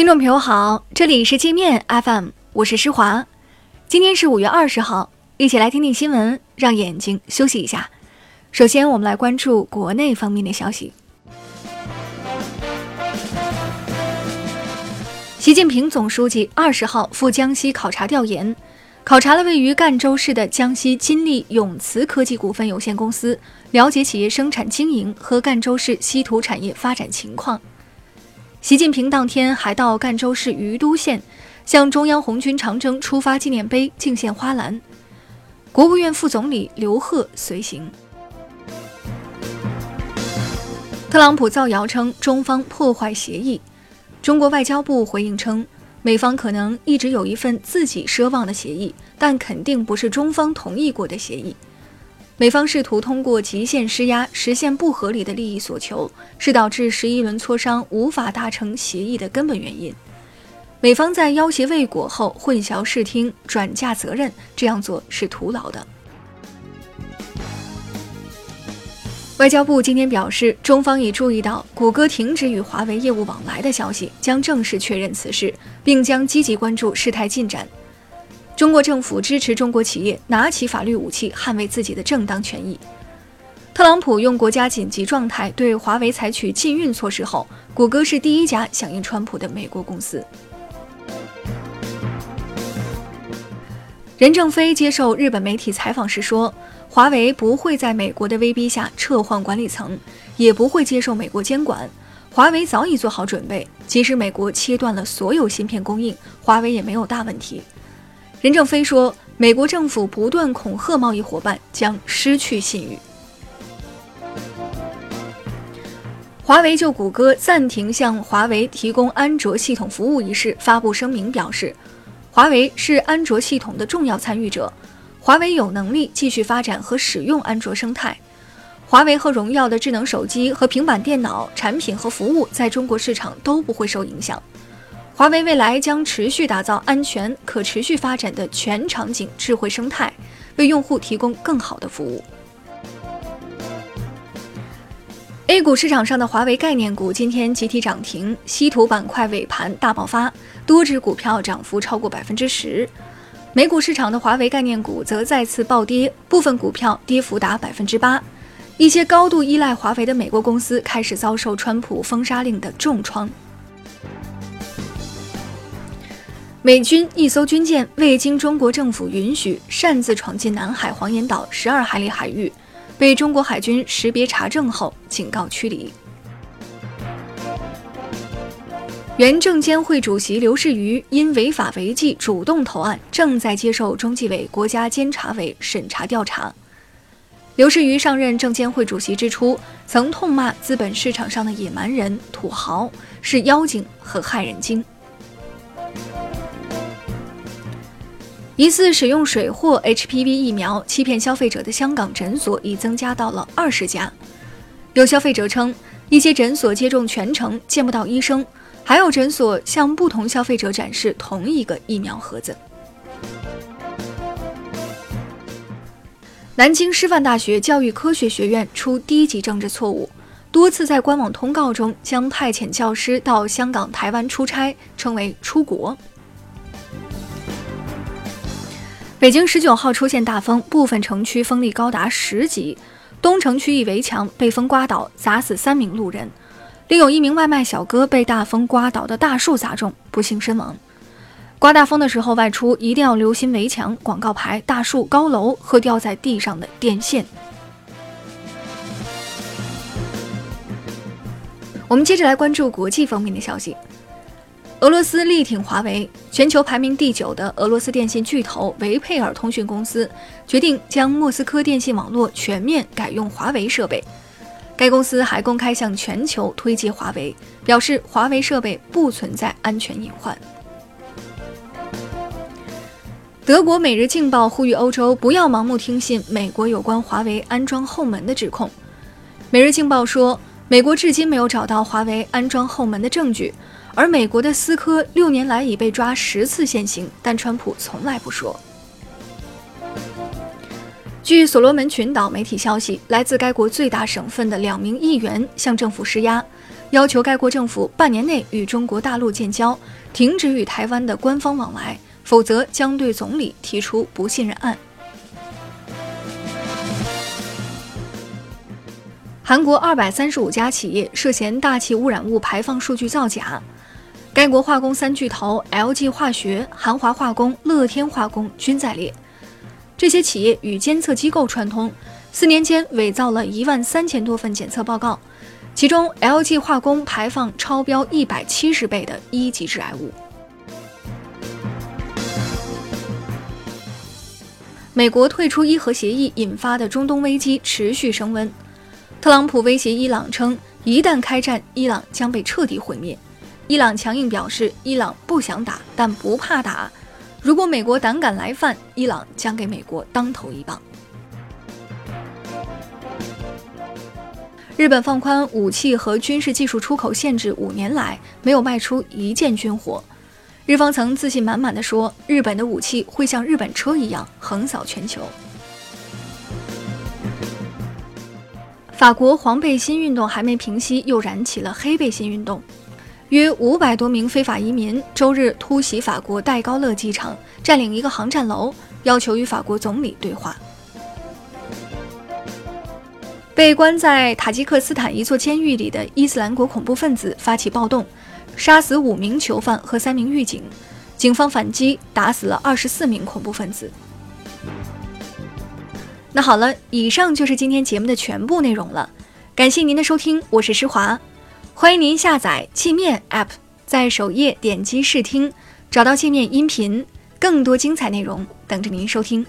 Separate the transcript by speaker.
Speaker 1: 听众朋友好，这里是界面 FM，我是施华。今天是五月二十号，一起来听听新闻，让眼睛休息一下。首先，我们来关注国内方面的消息。习近平总书记二十号赴江西考察调研，考察了位于赣州市的江西金利永磁科技股份有限公司，了解企业生产经营和赣州市稀土产业发展情况。习近平当天还到赣州市余都县，向中央红军长征出发纪念碑敬献花篮。国务院副总理刘鹤随行。特朗普造谣称中方破坏协议，中国外交部回应称，美方可能一直有一份自己奢望的协议，但肯定不是中方同意过的协议。美方试图通过极限施压实现不合理的利益所求，是导致十一轮磋商无法达成协议的根本原因。美方在要挟未果后混淆视听、转嫁责任，这样做是徒劳的。外交部今天表示，中方已注意到谷歌停止与华为业务往来的消息，将正式确认此事，并将积极关注事态进展。中国政府支持中国企业拿起法律武器捍卫自己的正当权益。特朗普用国家紧急状态对华为采取禁运措施后，谷歌是第一家响应川普的美国公司。任正非接受日本媒体采访时说，华为不会在美国的威逼下撤换管理层，也不会接受美国监管。华为早已做好准备，即使美国切断了所有芯片供应，华为也没有大问题。任正非说：“美国政府不断恐吓贸易伙伴，将失去信誉。”华为就谷歌暂停向华为提供安卓系统服务一事发布声明，表示：“华为是安卓系统的重要参与者，华为有能力继续发展和使用安卓生态。华为和荣耀的智能手机和平板电脑产品和服务在中国市场都不会受影响。”华为未来将持续打造安全、可持续发展的全场景智慧生态，为用户提供更好的服务。A 股市场上的华为概念股今天集体涨停，稀土板块尾盘大爆发，多只股票涨幅超过百分之十。美股市场的华为概念股则再次暴跌，部分股票跌幅达百分之八。一些高度依赖华为的美国公司开始遭受川普封杀令的重创。美军一艘军舰未经中国政府允许擅自闯进南海黄岩岛十二海里海域，被中国海军识别查证后警告驱离。原证监会主席刘士余因违法违纪主动投案，正在接受中纪委国家监察委审查调查。刘士余上任证监会主席之初，曾痛骂资本市场上的野蛮人、土豪是妖精和害人精。疑似使用水货 HPV 疫苗欺骗消费者的香港诊所已增加到了二十家。有消费者称，一些诊所接种全程见不到医生，还有诊所向不同消费者展示同一个疫苗盒子。南京师范大学教育科学学院出低级政治错误，多次在官网通告中将派遣教师到香港、台湾出差称为出国。北京十九号出现大风，部分城区风力高达十级，东城区一围墙被风刮倒，砸死三名路人，另有一名外卖小哥被大风刮倒的大树砸中，不幸身亡。刮大风的时候外出一定要留心围墙、广告牌、大树、高楼和掉在地上的电线。我们接着来关注国际方面的消息。俄罗斯力挺华为，全球排名第九的俄罗斯电信巨头维佩尔通讯公司决定将莫斯科电信网络全面改用华为设备。该公司还公开向全球推介华为，表示华为设备不存在安全隐患。德国《每日镜报》呼吁欧洲不要盲目听信美国有关华为安装后门的指控。《每日镜报》说，美国至今没有找到华为安装后门的证据。而美国的思科六年来已被抓十次现行，但川普从来不说。据所罗门群岛媒体消息，来自该国最大省份的两名议员向政府施压，要求该国政府半年内与中国大陆建交，停止与台湾的官方往来，否则将对总理提出不信任案。韩国二百三十五家企业涉嫌大气污染物排放数据造假，该国化工三巨头 LG 化学、韩华化工、乐天化工均在列。这些企业与监测机构串通，四年间伪造了一万三千多份检测报告，其中 LG 化工排放超标一百七十倍的一级致癌物。美国退出伊核协议引发的中东危机持续升温。特朗普威胁伊朗称，一旦开战，伊朗将被彻底毁灭。伊朗强硬表示，伊朗不想打，但不怕打。如果美国胆敢来犯，伊朗将给美国当头一棒。日本放宽武器和军事技术出口限制五年来，没有卖出一件军火。日方曾自信满满的说，日本的武器会像日本车一样横扫全球。法国黄背心运动还没平息，又燃起了黑背心运动。约五百多名非法移民周日突袭法国戴高乐机场，占领一个航站楼，要求与法国总理对话。被关在塔吉克斯坦一座监狱里的伊斯兰国恐怖分子发起暴动，杀死五名囚犯和三名狱警，警方反击，打死了二十四名恐怖分子。那好了，以上就是今天节目的全部内容了，感谢您的收听，我是施华，欢迎您下载界面 App，在首页点击试听，找到界面音频，更多精彩内容等着您收听。